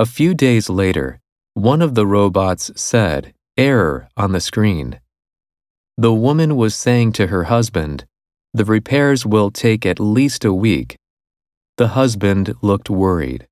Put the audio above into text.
A few days later, one of the robots said, Error on the screen. The woman was saying to her husband, The repairs will take at least a week. The husband looked worried.